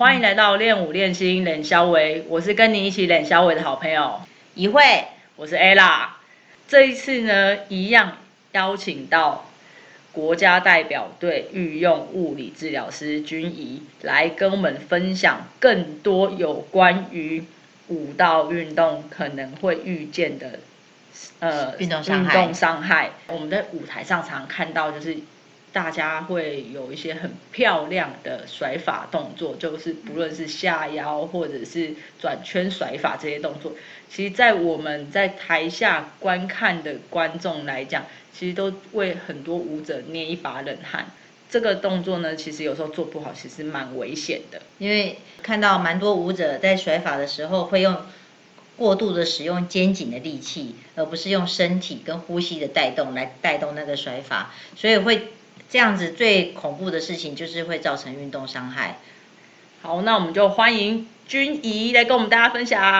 欢迎来到练舞练心冷肖维，我是跟你一起冷肖维的好朋友一慧，我是 ella。这一次呢，一样邀请到国家代表队御用物理治疗师君怡来跟我们分享更多有关于舞蹈运动可能会遇见的呃运动伤害运动伤害。我们在舞台上常看到就是。大家会有一些很漂亮的甩法动作，就是不论是下腰或者是转圈甩法这些动作，其实，在我们在台下观看的观众来讲，其实都为很多舞者捏一把冷汗。这个动作呢，其实有时候做不好，其实蛮危险的。因为看到蛮多舞者在甩法的时候，会用过度的使用肩颈的力气，而不是用身体跟呼吸的带动来带动那个甩法，所以会。这样子最恐怖的事情就是会造成运动伤害。好，那我们就欢迎君怡来跟我们大家分享。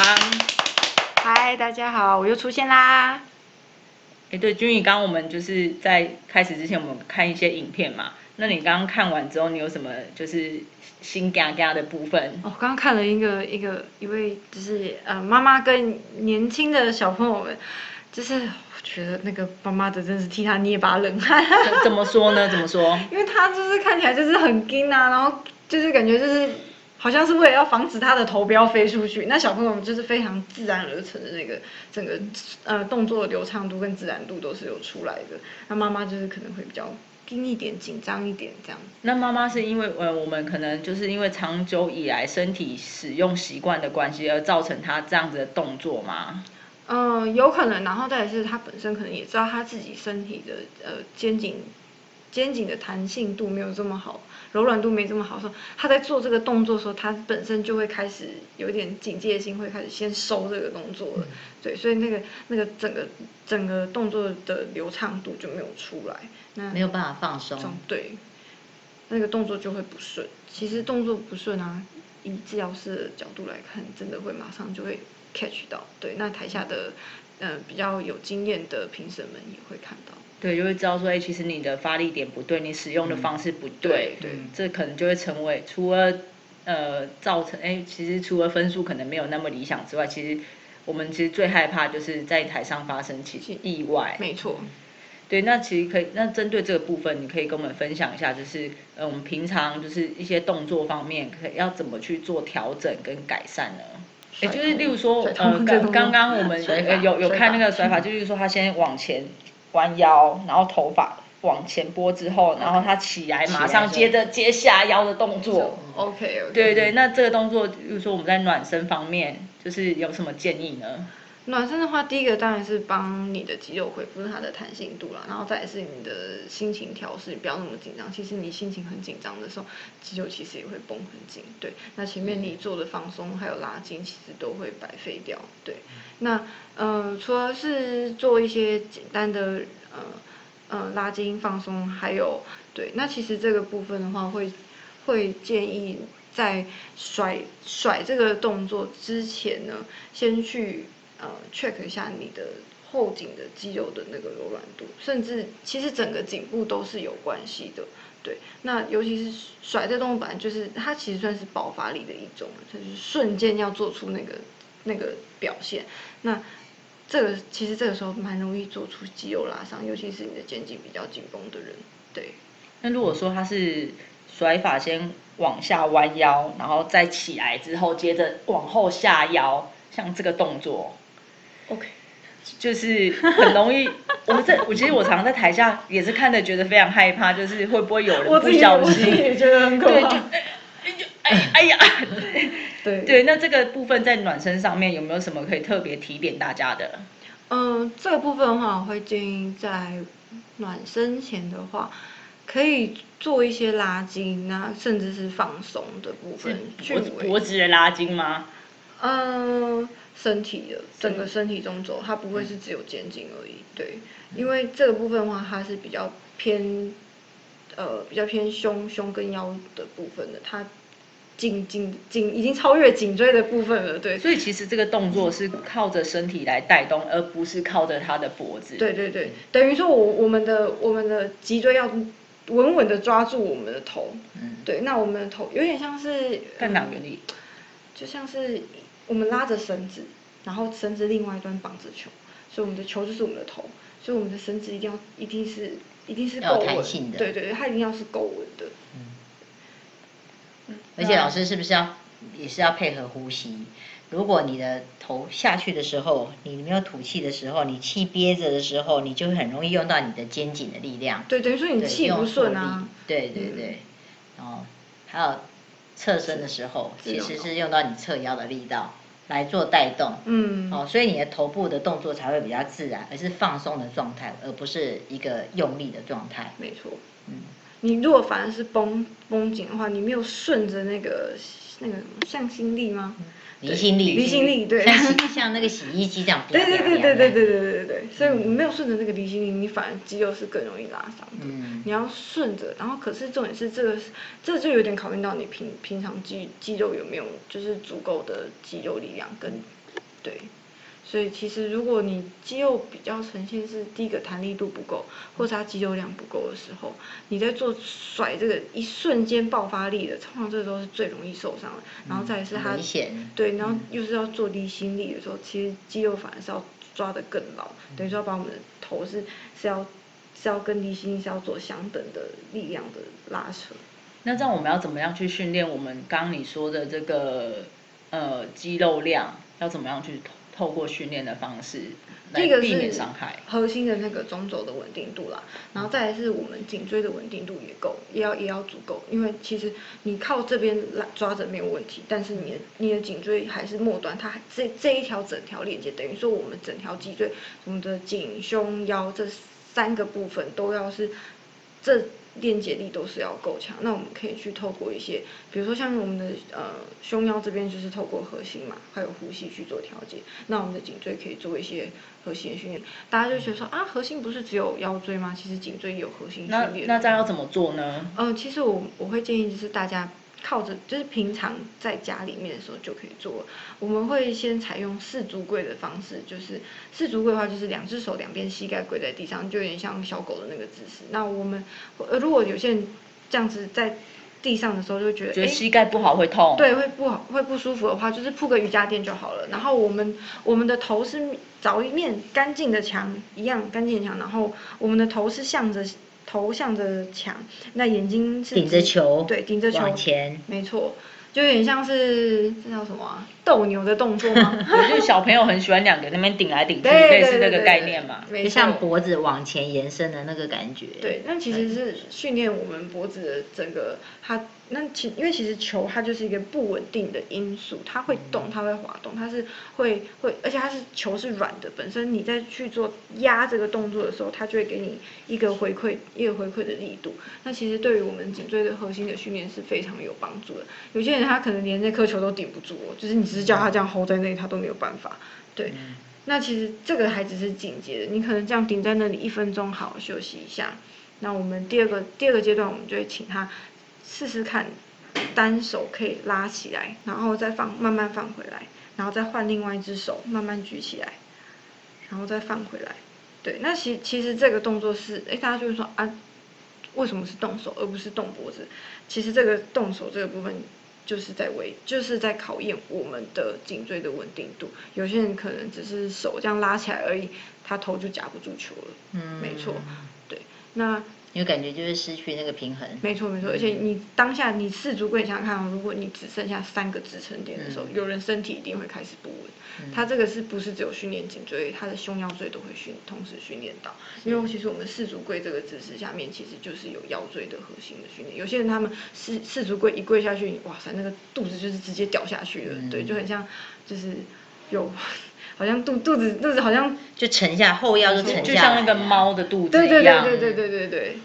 嗨，大家好，我又出现啦。哎，对，君怡，刚刚我们就是在开始之前，我们看一些影片嘛。那你刚刚看完之后，你有什么就是心嘎嘎的部分？哦，刚刚看了一个一个一位就是呃妈妈跟年轻的小朋友们。就是我觉得那个妈妈的真是替他捏把冷汗。怎么说呢？怎么说？因为他就是看起来就是很惊啊，然后就是感觉就是好像是为了要防止他的头不要飞出去。那小朋友就是非常自然而成的那个整个呃动作的流畅度跟自然度都是有出来的。那妈妈就是可能会比较惊一点、紧张一点这样。那妈妈是因为呃我们可能就是因为长久以来身体使用习惯的关系而造成他这样子的动作吗？嗯，有可能，然后再是他本身可能也知道他自己身体的呃肩颈肩颈的弹性度没有这么好，柔软度没这么好，说他在做这个动作的时候，他本身就会开始有点警戒心，会开始先收这个动作了，对，所以那个那个整个整个动作的流畅度就没有出来，那没有办法放松，对，那个动作就会不顺。其实动作不顺啊，以治疗师的角度来看，真的会马上就会。Catch 到，对，那台下的，嗯，比较有经验的评审们也会看到，对，就会知道说，哎，其实你的发力点不对，你使用的方式不对，对，这可能就会成为除了，呃，造成，哎，其实除了分数可能没有那么理想之外，其实我们其实最害怕就是在台上发生其实意外，没错，对，那其实可以，那针对这个部分，你可以跟我们分享一下，就是，呃，我们平常就是一些动作方面，可以要怎么去做调整跟改善呢？哎，就是例如说，呃，刚刚刚我们有有看那个甩法，就是说他先往前弯腰，然后头发往前拨之后，然后他起来，马上接着接下腰的动作。OK。对对，那这个动作，比如说我们在暖身方面，就是有什么建议呢？暖身的话，第一个当然是帮你的肌肉恢复它的弹性度啦，然后再是你的心情调试，不要那么紧张。其实你心情很紧张的时候，肌肉其实也会绷很紧。对，那前面你做的放松还有拉筋，其实都会白费掉。对，那呃，除了是做一些简单的呃呃拉筋放松，还有对，那其实这个部分的话，会会建议在甩甩这个动作之前呢，先去。呃，check 一下你的后颈的肌肉的那个柔软度，甚至其实整个颈部都是有关系的。对，那尤其是甩这动作，本来就是它其实算是爆发力的一种，就是瞬间要做出那个那个表现。那这个其实这个时候蛮容易做出肌肉拉伤，尤其是你的肩颈比较紧绷的人。对。那如果说他是甩法先往下弯腰，然后再起来之后，接着往后下腰，像这个动作。OK，就是很容易。我们这，我其实我常常在台下也是看的，觉得非常害怕，就是会不会有人不小心？也觉得很可怕。哎 哎呀，对对，那这个部分在暖身上面有没有什么可以特别提点大家的？嗯，这个部分的话，我会建议在暖身前的话，可以做一些拉筋啊，甚至是放松的部分。脖脖子的拉筋吗？嗯。身体的整个身体中轴，它不会是只有肩颈而已，对，因为这个部分的话，它是比较偏，呃，比较偏胸胸跟腰的部分的，它颈颈颈已经超越颈椎的部分了，对。所以其实这个动作是靠着身体来带动，而不是靠着他的脖子。对对对，等于说我我们的我们的脊椎要稳稳的抓住我们的头。嗯，对，那我们的头有点像是杠杆原理，就像是我们拉着绳子，然后绳子另外一端绑着球，所以我们的球就是我们的头，所以我们的绳子一定要一定是一定是够稳弹性的对对对，它一定要是够稳的。而且老师是不是要也是要配合呼吸？如果你的头下去的时候，你没有吐气的时候，你气憋着的时候，你就会很容易用到你的肩颈的力量。对，等于说你对气不用顺啊。对对对，然后还有侧身的时候，其实是用到你侧腰的力道来做带动。嗯，哦，所以你的头部的动作才会比较自然，而是放松的状态，而不是一个用力的状态。没错。嗯，你如果反而是绷绷紧的话，你没有顺着那个那个向心力吗？离心力，离心力对像像那个洗衣机这样。对对对对对对对。对对对，所以你没有顺着那个离心力，你反而肌肉是更容易拉伤的。嗯你要顺着，然后可是重点是这个，这就有点考验到你平平常肌肌肉有没有就是足够的肌肉力量跟对。所以其实如果你肌肉比较呈现是第一个弹力度不够，或者它肌肉量不够的时候，你在做甩这个一瞬间爆发力的，通常这时候是最容易受伤的。然后再是它对，然后又是要做离心力的时候，其实肌肉反而是要抓得更牢，等于说要把我们的头是是要是要跟离心力是要做相等的力量的拉扯。那这样我们要怎么样去训练我们刚刚你说的这个呃肌肉量？要怎么样去透透过训练的方式来避免是伤害？核心的那个中轴的稳定度啦，然后再来是我们颈椎的稳定度也够，也要也要足够，因为其实你靠这边来抓着没有问题，但是你的你的颈椎还是末端，它还这这一条整条链接，等于说我们整条脊椎，我们的颈胸腰这三个部分都要是这链接力都是要够强，那我们可以去透过一些，比如说像我们的呃胸腰这边就是透过核心嘛，还有呼吸去做调节。那我们的颈椎可以做一些核心的训练。大家就觉得说啊，核心不是只有腰椎吗？其实颈椎也有核心那训练。那这样要怎么做呢？呃，其实我我会建议就是大家靠着，就是平常在家里面的时候就可以做。我们会先采用四足跪的方式，就是四足跪的话，就是两只手两边膝盖跪在地上，就有点像小狗的那个姿势。那我们呃，如果有些人这样子在地上的时候，就觉得觉得膝盖不好会痛？对，会不好，会不舒服的话，就是铺个瑜伽垫就好了。然后我们我们的头是找一面干净的墙，一样干净的墙，然后我们的头是向着头向着墙，那眼睛是顶着球对，顶着球往前没错，就有点像是这叫什么啊？斗牛的动作吗？我就是小朋友很喜欢两个那边顶来顶去，对类似那个概念嘛。就像脖子往前延伸的那个感觉。对，那其实是训练我们脖子的整个它，那其因为其实球它就是一个不稳定的因素，它会动，它会滑动，它是会会，而且它是球是软的，本身你在去做压这个动作的时候，它就会给你一个回馈，一个回馈的力度。那其实对于我们颈椎的核心的训练是非常有帮助的。有些人他可能连那颗球都顶不住哦，就是你只是叫他这样 hold 在那里，他都没有办法。对，那其实这个还只是紧接的，你可能这样顶在那里一分钟，好好休息一下。那我们第二个第二个阶段，我们就会请他试试看，单手可以拉起来，然后再放，慢慢放回来，然后再换另外一只手慢慢举起来，然后再放回来。对，那其其实这个动作是，哎，大家就会说啊，为什么是动手而不是动脖子？其实这个动手这个部分就是在为就是在考验我们的颈椎的稳定度。有些人可能只是手这样拉起来而已，他头就夹不住球了。嗯没错，对，那因为感觉就是失去那个平衡。没错没错，而且你当下你四足跪，你想想看哦，如果你只剩下三个支撑点的时候，有人身体一定会开始不稳。他这个是不是只有训练颈椎，他的胸腰椎都会训同时训练到？因为其实我们四足跪这个姿势下面，其实就是有腰椎的核心的训练。有些人他们四四足跪一跪下去，哇塞，那个肚子就是直接掉下去了，对，就很像就是有好像肚肚子肚子好像就沉下后腰就沉下就像那个猫的肚子对对一样。对对对对对。对。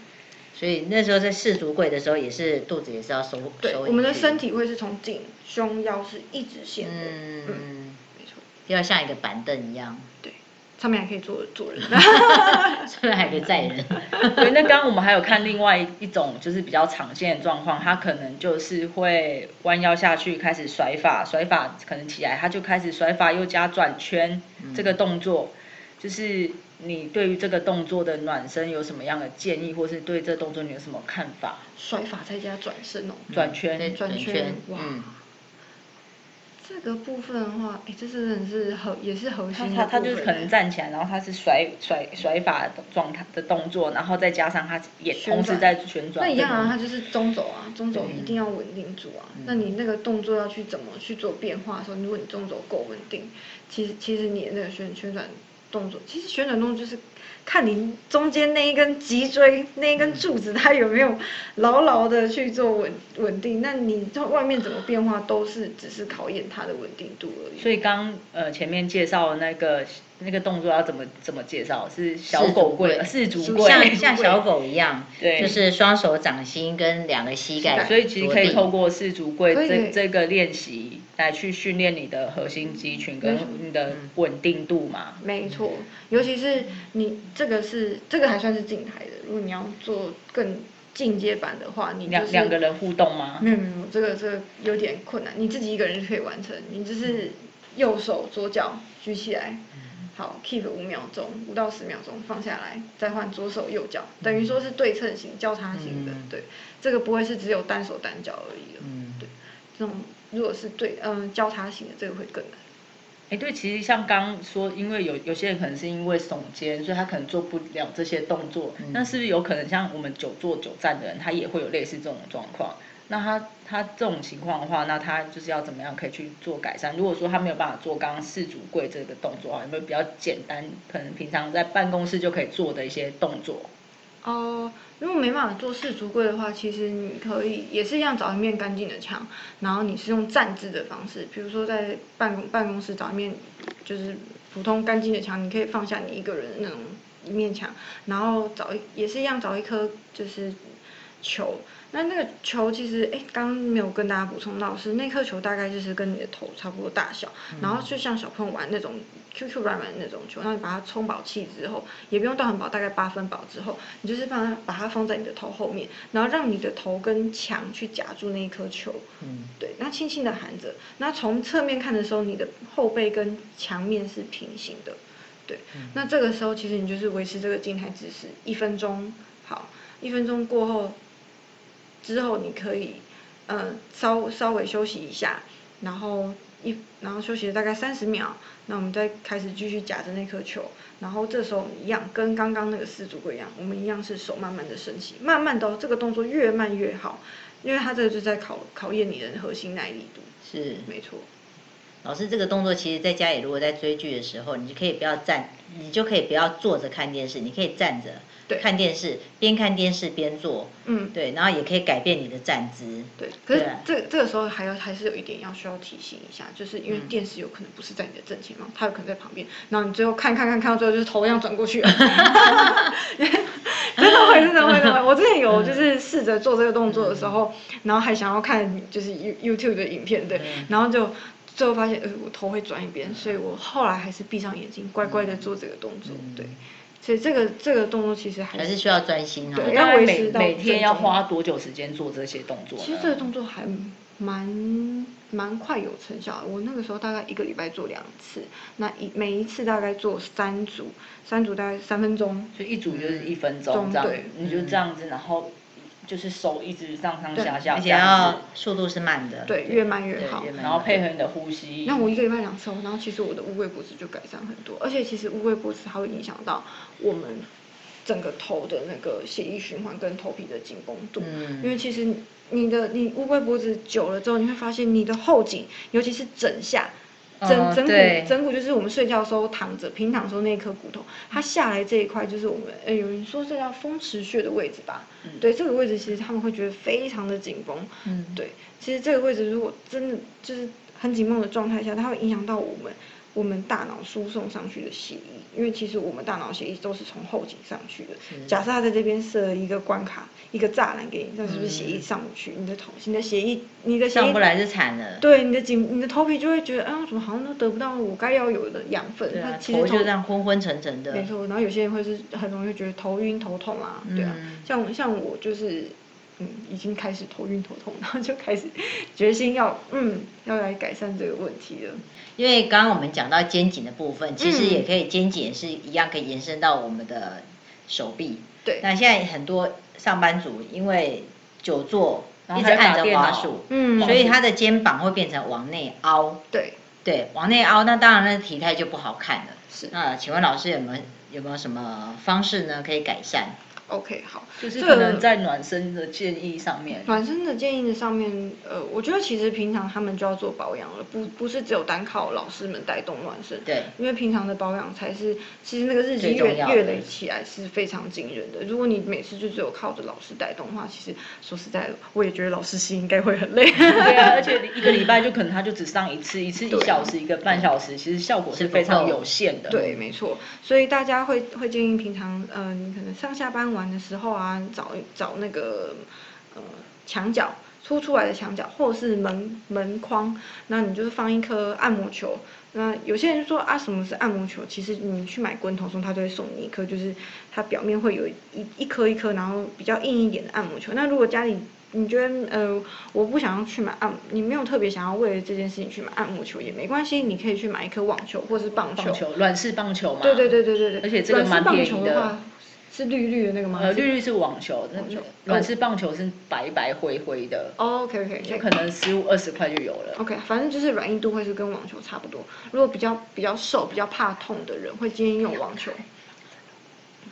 所以那时候在试足柜的时候，也是肚子也是要收对，收我们的身体会是从颈、胸、腰是一直线的，嗯嗯，没错，要像一个板凳一样，对，上面还可以坐坐人，上面还可以载人。对，那刚刚我们还有看另外一种就是比较常见的状况，他可能就是会弯腰下去开始甩法，甩法可能起来他就开始甩法又加转圈、这个动作，就是你对于这个动作的暖身有什么样的建议，或是对这动作你有什么看法？甩法再加转身哦，转圈。对转圈圈，哇。嗯，这个部分的话，哎，这真的是核也是核心的他他就是可能站起来，然后他是甩甩甩法的状态的动作，然后再加上他也同时在旋转。那一样啊，对它就是中轴啊，中轴一定要稳定住啊。嗯那你那个动作要去怎么去做变化的时候，如果你中轴够稳定，其实其实你的那个旋旋转动作，其实旋转动作就是看你中间那一根脊椎那一根柱子它有没有牢牢的去做稳稳定。那你在外面怎么变化都是只是考验它的稳定度而已。所以刚呃前面介绍的那个那个动作要怎么怎么介绍？是小狗跪，四足跪，像像小狗一样，对就是双手掌心跟两个膝盖，所以其实可以透过四足跪这这个练习来去训练你的核心肌群跟你的稳定度嘛。没错，尤其是你这个是这个还算是静态的，如果你要做更进阶版的话，你就是两两个人互动吗？没有没有，这个这个有点困难，你自己一个人就可以完成。你就是右手左脚举起来，好 keep 五秒钟，五到十秒钟放下来，再换左手右脚，等于说是对称型、交叉型的。嗯对，这个不会是只有单手单脚而已的。嗯对，这种如果是对嗯交叉型的，这个会更难。哎，对，其实像刚刚说，因为有有些人可能是因为耸肩，所以他可能做不了这些动作。嗯那是不是有可能像我们久坐久站的人，他也会有类似这种状况？那他他这种情况的话，那他就是要怎么样可以去做改善？如果说他没有办法做刚刚四足跪这个动作啊，有没有比较简单，可能平常在办公室就可以做的一些动作？哦，如果没办法做四足柜的话，其实你可以也是一样找一面干净的墙，然后你是用站姿的方式，比如说在办公办公室找一面就是普通干净的墙，你可以放下你一个人那种一面墙，然后找也是一样找一颗就是球。那那个球其实，哎，刚刚没有跟大家补充到是那颗球大概就是跟你的头差不多大小，然后就像小朋友玩那种 QQ 软软的那种球，那你把它充饱气之后，也不用到很饱，大概八分饱之后，你就是把它把它放在你的头后面，然后让你的头跟墙去夹住那一颗球，嗯，对，那轻轻的含着，那从侧面看的时候，你的后背跟墙面是平行的，对，那这个时候其实你就是维持这个静态姿势一分钟，好，一分钟过后，之后你可以，嗯，稍稍微休息一下，然后一然后休息大概三十秒，那我们再开始继续夹着那颗球，然后这时候我们一样跟刚刚那个四足龟一样，我们一样是手慢慢的升起，慢慢的、哦、这个动作越慢越好，因为它这个就在考考验你的核心耐力度，是。没错。老师这个动作，其实在家里如果在追剧的时候，你就可以不要站，你就可以不要坐着看电视，你可以站着对看电视，边看电视边做，嗯，对，然后也可以改变你的站姿。对，可是对这这个时候还要还是有一点要需要提醒一下，就是因为嗯电视有可能不是在你的正前方，它有可能在旁边，然后你最后看看看看到最后就是头一样转过去了，真的会真的会真的会。我之前有就是试着做这个动作的时候，然后还想要看就是 You YouTube 的影片，对，嗯然后就最后发现呃我头会转一边，所以我后来还是闭上眼睛乖乖的做这个动作，嗯对。所以这个这个动作其实还还是需要专心哈。对要大概每维持到每天要花多久时间做这些动作？其实这个动作还蛮蛮快有成效的。我那个时候大概一个礼拜做两次，那一每一次大概做三组，三组大概三分钟。就一组就是一分钟中这样对，你就这样子，然后就是手一直上上下下而且要，速度是慢的。对，越慢越好。越慢然后配合你的呼吸。那我一个礼拜两次哦，然后其实我的乌龟脖子就改善很多，而且其实乌龟脖子它会影响到我们整个头的那个血液循环跟头皮的紧绷度，嗯因为其实你的你乌龟脖子久了之后，你会发现你的后颈，尤其是枕下。枕哦枕骨对枕骨就是我们睡觉的时候躺着平躺的时候那一颗骨头，它下来这一块就是我们，哎，有人说这叫风池穴的位置吧？嗯对，这个位置其实他们会觉得非常的紧绷。嗯对，其实这个位置如果真的就是很紧绷的状态下，它会影响到我们我们大脑输送上去的血液，因为其实我们大脑血液都是从后颈上去的。假设他在这边设了一个关卡，一个栅栏给你，那是不是血液上不去？你的头，你的血液，你的上不来就惨了。对，你的颈，你的头皮就会觉得，啊，怎么好像都得不到我该要有的养分？对啊，它其实头就这样昏昏沉沉的。没错，然后有些人会是很容易觉得头晕头痛啊，对啊，嗯像像我就是嗯已经开始头晕头痛，然后就开始决心要嗯要来改善这个问题了。因为刚刚我们讲到肩颈的部分，其实嗯也可以肩颈也是一样可以延伸到我们的手臂。对那现在很多上班族因为久坐一直按着打电脑滑鼠，嗯所以他的肩膀会变成往内凹。对，对，往内凹，那当然那体态就不好看了。是那请问老师有没有有没有什么方式呢可以改善？OK 好，就是可能在暖身的建议上面，暖身的建议的上面，呃，我觉得其实平常他们就要做保养了，不不是只有单靠老师们带动暖身。对，因为平常的保养才是，其实那个日积月月累起来是非常惊人的。如果你每次就只有靠着老师带动的话，其实说实在的，我也觉得老师心应该会很累。对啊，而且一个礼拜就可能他就只上一次，一次一小时，一个半小时，其实效果是非常有限的。对，没错，所以大家会会建议平常，呃，你可能上下班玩的时候啊，找找那个呃墙角凸出来的墙角，或者是门门框，那你就是放一颗按摩球。那有些人就说啊，什么是按摩球？其实你去买滚筒松，他都会送你一颗，就是它表面会有一一颗一颗，然后比较硬一点的按摩球。那如果家里你觉得呃，我不想要去买按，你没有特别想要为了这件事情去买按摩球也没关系，你可以去买一颗网球或是棒球。棒球，软式棒球嘛。对对对对对对。而且这个蛮软式便宜的棒球的话，是绿绿的那个吗？呃，绿绿是网球，那种软式棒球是白白灰灰的，哦，OK OK，就可能十五二十块就有了。OK，反正就是软硬度会是跟网球差不多。如果比较比较瘦、比较怕痛的人，会建议用网球。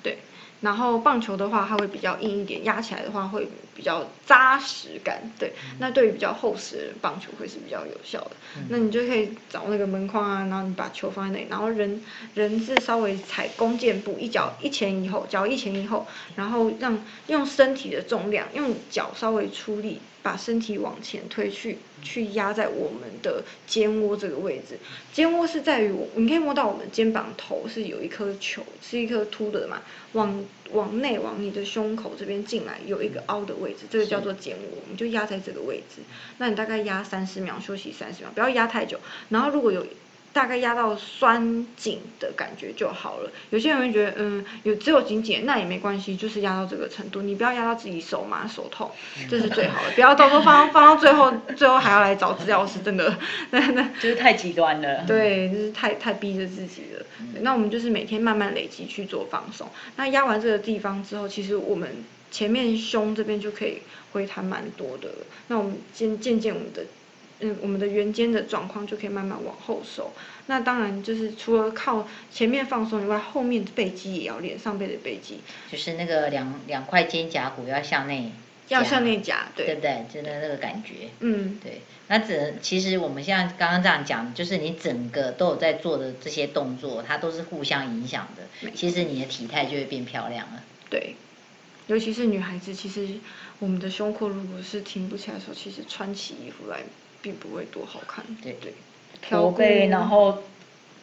对，然后棒球的话，它会比较硬一点，压起来的话会比较扎实感。对，那对于比较厚实的人，棒球会是比较有效的。那你就可以找那个门框啊，然后你把球放在那里，然后人人是稍微踩弓箭步，一脚一前一后，脚一前一后，然后让用身体的重量，用脚稍微出力，把身体往前推去，去压在我们的肩窝这个位置。肩窝是在于我，你可以摸到我们肩膀头是有一颗球，是一颗凸的嘛，往往内往你的胸口这边进来有一个凹的位置，这个叫做肩窝，我们就压在这个位置。那你大概压三十秒，休息三十秒，不要压太久。然后如果有大概压到酸紧的感觉就好了。有些人会觉得，嗯，有只有紧紧，那也没关系，就是压到这个程度，你不要压到自己手麻手痛，这是最好的。不要到时候放 放到最后，最后还要来找治疗师，真的，那 那就是太极端了。对，就是太太逼着自己了。那我们就是每天慢慢累积去做放松。那压完这个地方之后，其实我们前面胸这边就可以回弹蛮多的了。那我们渐渐渐我们的。嗯，我们的圆肩的状况就可以慢慢往后收。那当然就是除了靠前面放松以外，后面的背肌也要练，上背的背肌就是那个两两块肩胛骨要向内，要向内夹，对，对不对？真的那个感觉。嗯，对，那只其实我们现在刚刚这样讲，就是你整个都有在做的这些动作，它都是互相影响的。其实你的体态就会变漂亮了。对。尤其是女孩子，其实我们的胸廓如果是挺不起来的时候，其实穿起衣服来并不会多好看。对对，驼背，然后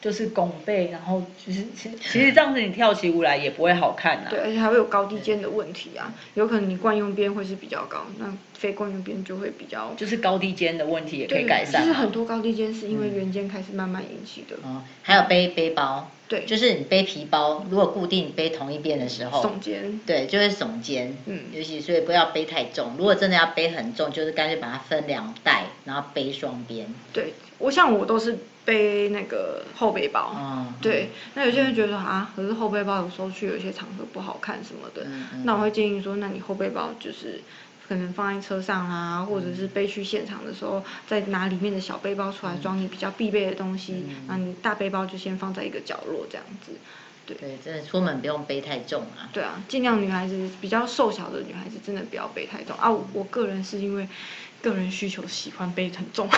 就是拱背，然后就是其其实这样子你跳起舞来也不会好看呐、对，而且还会有高低肩的问题啊。有可能你惯用边会是比较高，那非惯用边就会比较。就是高低肩的问题也可以改善嘛。其实很多高低肩是因为圆肩开始慢慢引起的。哦，还有背背包，对就是你背皮包，如果固定背同一边的时候，耸肩。对，就会耸肩，嗯尤其所以不要背太重。如果真的要背很重，就是干脆把它分两袋，然后背双边。对，我像我都是背那个后背包。哦，对，那有些人觉得说啊，可是后背包有时候去有些场合不好看什么的，那我会建议说，那你后背包就是可能放在车上啦，或者是背去现场的时候，再拿里面的小背包出来装你比较必备的东西，嗯那你大背包就先放在一个角落这样子。对对，真的出门不用背太重啊。对啊，尽量女孩子比较瘦小的女孩子真的不要背太重啊。我我个人是因为个人需求喜欢背很重。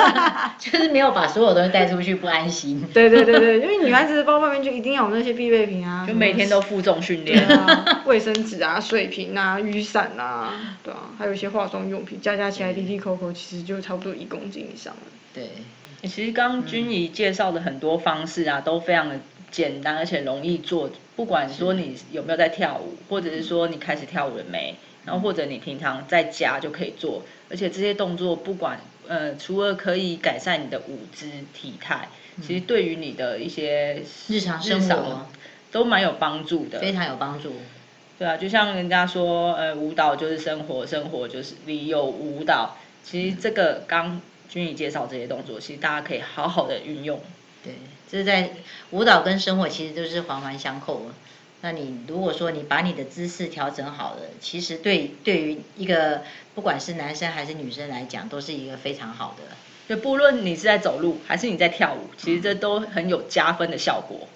就是没有把所有东西带出去不安心。对对对对，因为女孩子的包外面就一定要有那些必备品啊，就每天都负重训对练。啊，卫生纸啊、水瓶啊、雨伞啊，对啊，还有一些化妆用品，加加起来滴滴扣扣，其实就差不多一公斤以上了。对，其实刚刚君怡介绍的很多方式啊，都非常的简单，而且容易做。不管说你有没有在跳舞，或者是说你开始跳舞了没，然后或者你平常在家就可以做。而且这些动作，不管呃，除了可以改善你的舞姿体态，其实对于你的一些日常生活都蛮有帮助的。非常有帮助。对啊，就像人家说，呃，舞蹈就是生活，生活就是你有舞蹈。其实这个刚君怡介绍这些动作，其实大家可以好好的运用。对，这是在舞蹈跟生活其实都是环环相扣的。那你如果说你把你的姿势调整好了，其实对对于一个不管是男生还是女生来讲，都是一个非常好的。就不论你是在走路还是你在跳舞，其实这都很有加分的效果。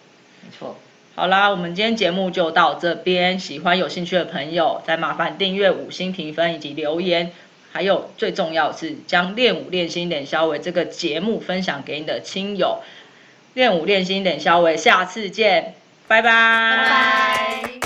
没错。好啦，我们今天节目就到这边。喜欢有兴趣的朋友，再麻烦订阅、五星评分以及留言。还有最重要是将练舞练心练消维这个节目分享给你的亲友。练舞练心练消维，下次见，拜拜。